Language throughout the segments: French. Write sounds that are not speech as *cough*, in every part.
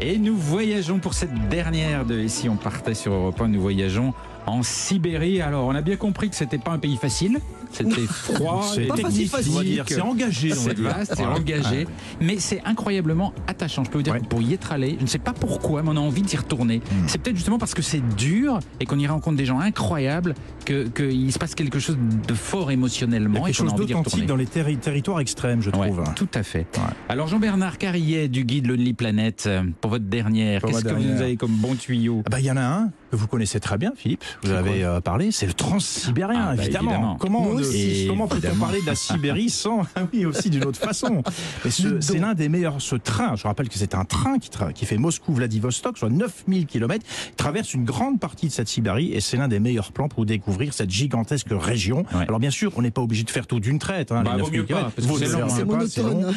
Et nous voyageons pour cette dernière de Ici on partait sur Europe 1, nous voyageons en Sibérie. Alors on a bien compris que c'était pas un pays facile, c'était *laughs* froid, C'est Pas technique. C'est engagé, c'est vaste, c'est engagé, mais c'est incroyablement attachant. Je peux vous dire Ouais. que pour y être allé, je ne sais pas pourquoi, mais on a envie d'y retourner. Hmm. C'est peut-être justement parce que c'est dur et qu'on y rencontre des gens incroyables que qu'il se passe quelque chose de fort Il y a émotionnellement et quelque qu'on a chose d'authentique dans les terri- territoires extrêmes, je Ouais, trouve. tout à fait. Ouais. Alors Jean-Bernard Carrier du guide Lonely Planet, euh, pour votre dernière, qu'est-ce que vous avez comme bon tuyau? Ah bah, Il y en a un que vous connaissez très bien, Philippe. Vous avez euh, parlé, c'est le transsibérien, Ah, bah, évidemment. évidemment. Comment, Moi on- aussi. comment peut-on parler de la Sibérie sans, ah oui, aussi d'une autre façon *laughs* ce- C'est donc. l'un des meilleurs, ce train, je rappelle que c'est un train qui, tra- qui fait Moscou-Vladivostok, soit 9000 km, traverse une grande partie de cette Sibérie et c'est l'un des meilleurs plans pour découvrir cette gigantesque région. Ouais. Alors bien sûr, on n'est pas obligé de faire tout d'une traite. Hein, Bah, les vaut 9000 mieux pas, kilomètres. parce que Vaut c'est long, hein. Long.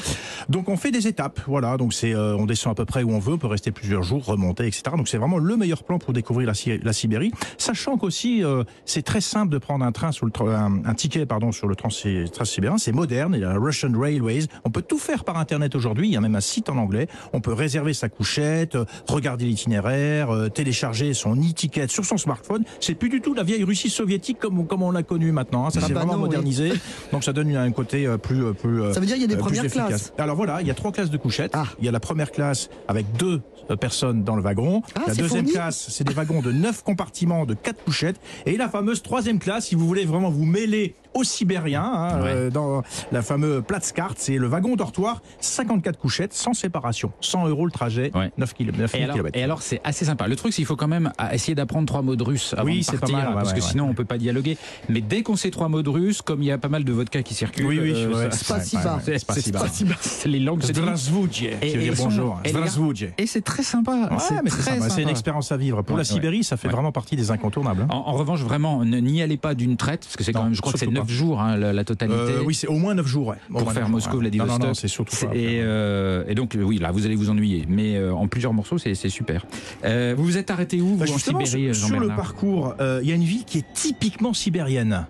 Donc on fait des étapes, voilà. Donc c'est, euh, on descend à peu près où on veut, on peut rester plusieurs jours, remonter, etc. Donc c'est vraiment le meilleur plan pour découvrir la, la Sibérie, sachant qu'aussi euh, c'est très simple de prendre un train sur le, un, un ticket pardon sur le trans- transsibérien. C'est moderne, il y a la Russian Railways. On peut tout faire par internet aujourd'hui. Il y a même un site en anglais. On peut réserver sa couchette, euh, regarder l'itinéraire, euh, télécharger son e-ticket sur son smartphone. C'est plus du tout la vieille Russie soviétique comme comme on l'a connue maintenant. hein. Ça Ah s'est bah vraiment non, oui. modernisé. Donc ça donne un côté plus plus Ça veut dire qu'il y a des premières classes. Alors voilà, il y a trois classes de couchettes. Ah. Il y a la première classe avec deux personnes dans le wagon. Ah, la deuxième fourni classe, c'est des wagons de neuf compartiments de quatre couchettes. Et la fameuse troisième classe, si vous voulez vraiment vous mêler aux Sibériens, hein, Ouais. euh, dans la fameuse Platzkart, c'est le wagon dortoir, 54 couchettes, sans séparation. 100 euros le trajet, Ouais. 9 km. Et alors, et alors, c'est assez sympa. Le truc, c'est qu'il faut quand même à- essayer d'apprendre trois mots de russe avant Oui, de c'est pas partir, mal, parce ouais, que sinon on peut pas dialoguer. Mais dès qu'on sait trois mots de russe, comme il y a pas mal de vodka qui circulent, Oui, oui, euh, c'est pas si bas. c'est c'est c'est *laughs* les langues. Zdravstvudje, Et- bonjour. et Zdravstvudje. Et c'est très sympa. C'est c'est c'est une expérience à vivre. Pour la Sibérie, ça fait vraiment partie des incontournables. hein. En, revanche, vraiment, n'y allez pas d'une traite, parce que c'est quand même, je crois que c'est 9 pas. jours, hein, la, la totalité. Euh, oui, c'est au moins 9 jours. Ouais. Pour faire neuf jours, Moscou, ouais. Vladivostok. Non, non, non, c'est surtout pas. Et, euh, et donc, oui, là, vous allez vous ennuyer. Mais euh, en plusieurs morceaux, c'est super. Euh, vous vous êtes arrêté où, vous, Bah, en Sibérie, sur, sur le parcours, euh, il y a une ville qui est typiquement sibérienne.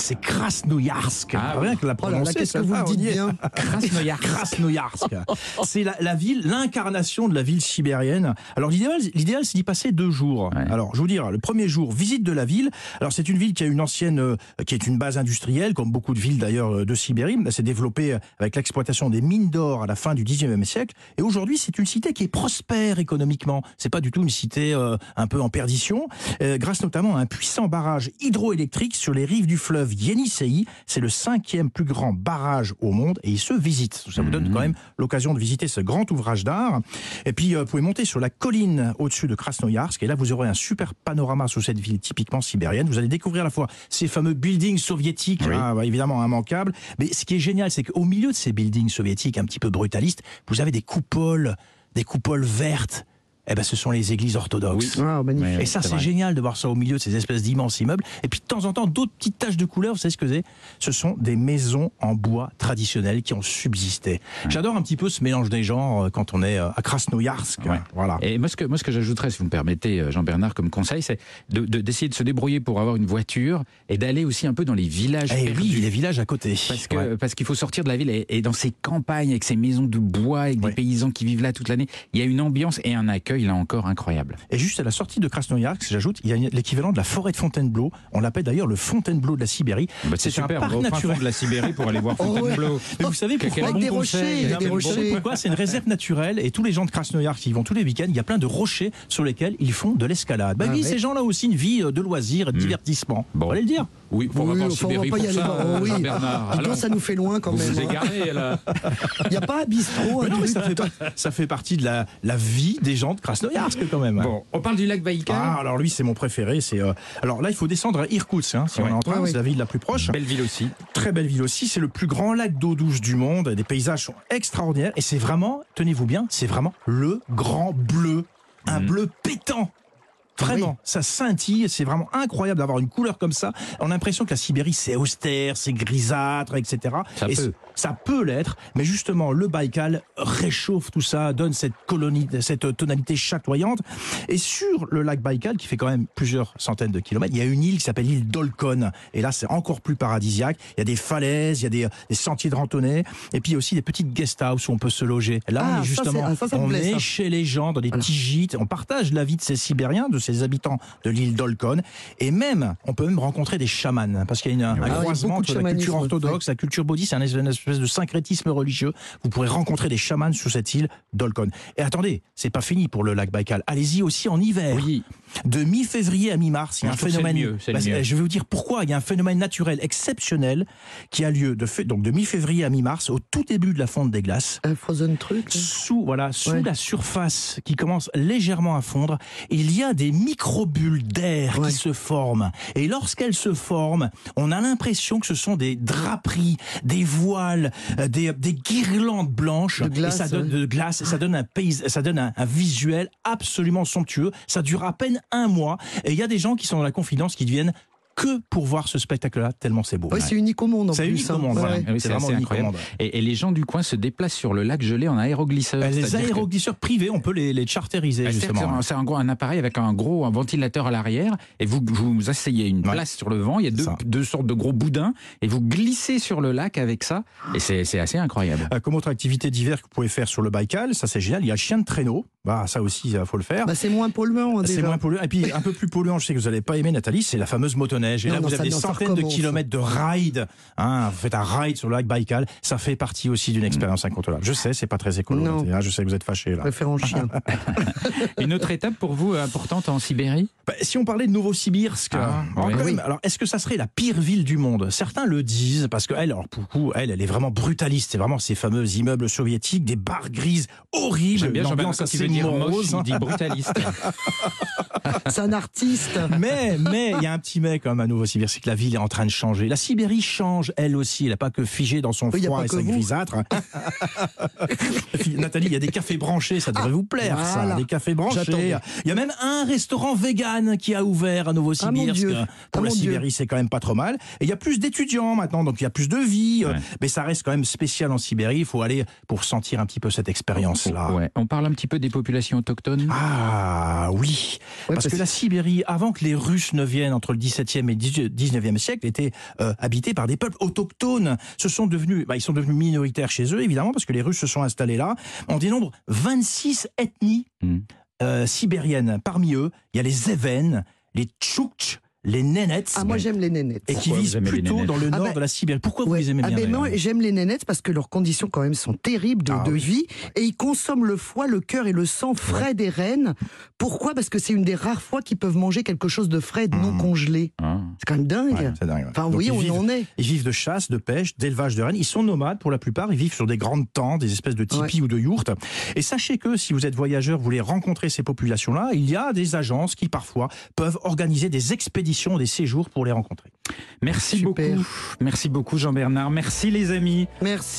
C'est Krasnoyarsk. Ah, Rien que la Oh prononcer, qu'est-ce que vous le dites bien Krasnoyarsk. Krasnoyarsk. *laughs* C'est la, la ville, l'incarnation de la ville sibérienne. Alors l'idéal, l'idéal, c'est d'y passer deux jours. Ouais. Alors je vous dire, le premier jour, visite de la ville. Alors c'est une ville qui a une ancienne, euh, qui est une base industrielle, comme beaucoup de villes d'ailleurs euh, de Sibérie. Elle s'est développée avec l'exploitation des mines d'or à la fin du 19e siècle. Et aujourd'hui, c'est une cité qui est prospère économiquement. C'est pas du tout une cité euh, un peu en perdition, euh, grâce notamment à un puissant barrage hydroélectrique sur les rives du fleuve Yenisei. C'est le cinquième plus grand barrage au monde et il se visite. Ça vous donne quand même l'occasion de visiter ce grand ouvrage d'art. Et puis, euh, vous pouvez monter sur la colline au-dessus de Krasnoyarsk et là, vous aurez un super panorama sur cette ville typiquement sibérienne. Vous allez découvrir à la fois ces fameux buildings soviétiques, Oui. hein, évidemment immanquables. Mais ce qui est génial, c'est qu'au milieu de ces buildings soviétiques un petit peu brutalistes, vous avez des coupoles, des coupoles vertes. Eh ben, ce sont les églises orthodoxes. Ah, magnifique. Et ça, c'est génial de voir ça au milieu de ces espèces d'immenses immeubles. Et puis, de temps en temps, d'autres petites taches de couleur, vous savez ce que c'est? Ce sont des maisons en bois traditionnelles qui ont subsisté. J'adore un petit peu ce mélange des genres euh, quand on est euh, à Krasnoyarsk. Ouais. Voilà. Et moi, ce que, moi, ce que j'ajouterais, si vous me permettez, euh, Jean-Bernard, comme conseil, c'est de- de- d'essayer de, se débrouiller pour avoir une voiture et d'aller aussi un peu dans les villages Eh perdus. oui, les villages à côté. Parce que Ouais. parce qu'il faut sortir de la ville et, et dans ces campagnes avec ces maisons de bois avec des paysans qui vivent là toute l'année, il y a une ambiance et un accueil là encore incroyable. Et juste à la sortie de Krasnoyarsk, j'ajoute, il y a l'équivalent de la forêt de Fontainebleau. On l'appelle d'ailleurs le Fontainebleau de la Sibérie. Bah, c'est C'est un super, parc on va au fin naturel. de la Sibérie pour aller voir *laughs* Oh, ouais. Fontainebleau. Mais vous savez pourquoi bon des rochers, des rochers. pourquoi C'est une réserve naturelle et tous les gens de Krasnoyarsk qui y vont tous les week-ends, il y a plein de rochers sur lesquels ils font de l'escalade. Bah Ah oui, ouais. ces gens-là ont aussi une vie euh, de loisirs et de divertissement. Bon. On va le dire. Oui, on va Oui, pas en enfin, on va pas y pour aller. ça, euh, oui. Jean-Bernard. Dis donc, ça nous fait loin quand vous même. vous hein. égarez là. *laughs* Il n'y a pas un bistrot, un Mais non, mais ça fait, ça fait partie de la, la vie des gens de Krasnoyarsk quand même. Bon, on parle du lac Baïkal. Ah, alors lui, c'est mon préféré. C'est euh, alors là, il faut descendre à Irkoutsk, hein, si Ouais. on est en train. Ouais, ouais. C'est la ville la plus proche. Belle ville aussi. Très belle ville aussi. C'est le plus grand lac d'eau douce du monde. Les paysages sont extraordinaires. Et c'est vraiment, tenez-vous bien, c'est vraiment le grand bleu. Un Mhm. bleu pétant. Vraiment, ça scintille, c'est vraiment incroyable d'avoir une couleur comme ça. On a l'impression que la Sibérie c'est austère, c'est grisâtre, etc. Ça Et peut. ça peut l'être, mais justement le Baïkal réchauffe tout ça, donne cette colonie, cette tonalité chatoyante. Et sur le lac Baïkal, qui fait quand même plusieurs centaines de kilomètres, il y a une île qui s'appelle l'île d'Olkhon. Et là, c'est encore plus paradisiaque. Il y a des falaises, il y a des, des sentiers de randonnée, et puis aussi des petites guest houses où on peut se loger. Là, Ah, on est justement, ça, ça on plaît, est ça. chez les gens, dans des petits gîtes. On partage la vie de ces Sibériens, de ces habitants de l'île d'Olkhon. Et même, on peut même rencontrer des chamans, parce qu'il y a une- un Ah croisement entre la culture orthodoxe, la culture bouddhiste, c'est un espèce- une espèce de syncrétisme religieux. Vous pourrez rencontrer des chamans sur cette île d'Olkhon. Et attendez, c'est pas fini pour le lac Baïkal. Allez-y aussi en hiver. Oui, De mi-février à mi-mars, il y a Moi, un phénomène. mieux, Bah. Je vais vous dire pourquoi. Il y a un phénomène naturel exceptionnel qui a lieu de fait, donc de mi-février à mi-mars, au tout début de la fonte des glaces. Un frozen truc. là. Sous, voilà, sous Ouais. la surface qui commence légèrement à fondre, il y a des microbules d'air Ouais. qui se forment. Et lorsqu'elles se forment, on a l'impression que ce sont des draperies, des voiles, euh, des, des guirlandes blanches. De glace, et ça donne ouais. de glace, ça donne un pays, ça donne un, un visuel absolument somptueux. Ça dure à peine un mois. Et il y a des gens qui sont dans la confidence qui viennent que pour voir ce spectacle-là, tellement c'est beau. Ouais, c'est unique au monde en C'est unique au hein. monde, Ouais, voilà. ouais. Ah oui, C'est vraiment unique au incroyable. monde. Et, et les gens du coin se déplacent sur le lac gelé en aéroglisseur. Euh, Les aéroglisseurs privés, on peut les, les charteriser, Bah, que justement. C'est un, gros- un appareil avec un gros un ventilateur à l'arrière et vous vous asseyez une Ouais. place sur le vent. Il y a deux, sortes de gros boudins et vous glissez sur le lac avec ça et c'est assez incroyable. Euh, Comme autre activité d'hiver que vous pouvez faire sur le Baïkal, ça c'est génial. Il y a le chien de traîneau. Bah, ça aussi, il faut le faire. Bah, c'est moins polluant c'est moins polluant. Et puis, un peu plus polluant, je sais que vous n'allez pas aimer, Nathalie, c'est la fameuse motoneige. Et Non, là, non, vous ça- avez des centaines de kilomètres de ride. Hein, vous faites un ride sur le lac Baïkal. Ça fait partie aussi d'une expérience incontournable. Je sais, c'est pas très écolo. Hein, je sais que vous êtes fâchés, Je là. chien. *laughs* Une autre étape pour vous importante en Sibérie? Bah, si on parlait de Novosibirsk, Ah, alors, oui. même, alors est-ce que ça serait la pire ville du monde? Certains le disent parce que elle, alors pour le coup, elle, elle est vraiment brutaliste. C'est vraiment ces fameux immeubles soviétiques, des barres grises horribles, J'aime bien une Jean-Bernard ambiance quand il assez veut dire moche, morose. il dit brutaliste. *laughs* *laughs* c'est un artiste. Mais mais il y a un petit mais quand même à Novosibirsk, c'est que la ville est en train de changer. La Sibérie change, elle aussi. Elle n'a pas que figé dans son Oui, froid et sa grisâtre. *laughs* Et puis, Nathalie, il y a des cafés branchés, ça devrait vous plaire, ça. voilà. Des cafés branchés. Il y a même un restaurant vegan qui a ouvert à Novosibirsk. Dieu. Pour Ah, la. Sibérie, c'est quand même pas trop mal. Et il y a plus d'étudiants maintenant, donc il y a plus de vie. Ouais. Mais ça reste quand même spécial en Sibérie. Il faut aller pour sentir un petit peu cette expérience-là. Ouais. On parle un petit peu des populations autochtones? Ah oui, Ouais, parce parce- que la Sibérie, avant que les Russes ne viennent entre le 17e et le 19e siècle, était euh, habitée par des peuples autochtones. Ce sont devenus, bah, ils sont devenus minoritaires chez eux, évidemment, parce que les Russes se sont installés là. On dénombre 26 ethnies Hmm. euh, sibériennes. Parmi eux, il y a les Évènes, les Tchoukts, les Nénets, Ah, moi j'aime les nénettes. et qui vivent plutôt dans le Ah nord ben- de la Sibérie. Pourquoi vous les aimez ah bien ben moi d'ailleurs j'aime les nénettes parce que leurs conditions quand même sont terribles de, Ah de oui. vie et ils consomment le foie, le cœur et le sang frais des rennes. Pourquoi? Parce que c'est une des rares fois qu'ils peuvent manger quelque chose de frais, et de non Mmh. congelé. Ah. C'est quand même dingue. Ouais, c'est dingue, ouais. Enfin, Donc, ils on vivent- en est. Ils vivent de chasse, de pêche, d'élevage de rennes. Ils sont nomades pour la plupart. Ils vivent sur des grandes tentes, des espèces de tipis ou de yourtes. Et sachez que si vous êtes voyageur, vous voulez rencontrer ces populations-là, il y a des agences qui parfois peuvent organiser des expéditions, des séjours pour les rencontrer. Merci Super. beaucoup. Merci beaucoup Jean-Bernard. Merci les amis. Merci.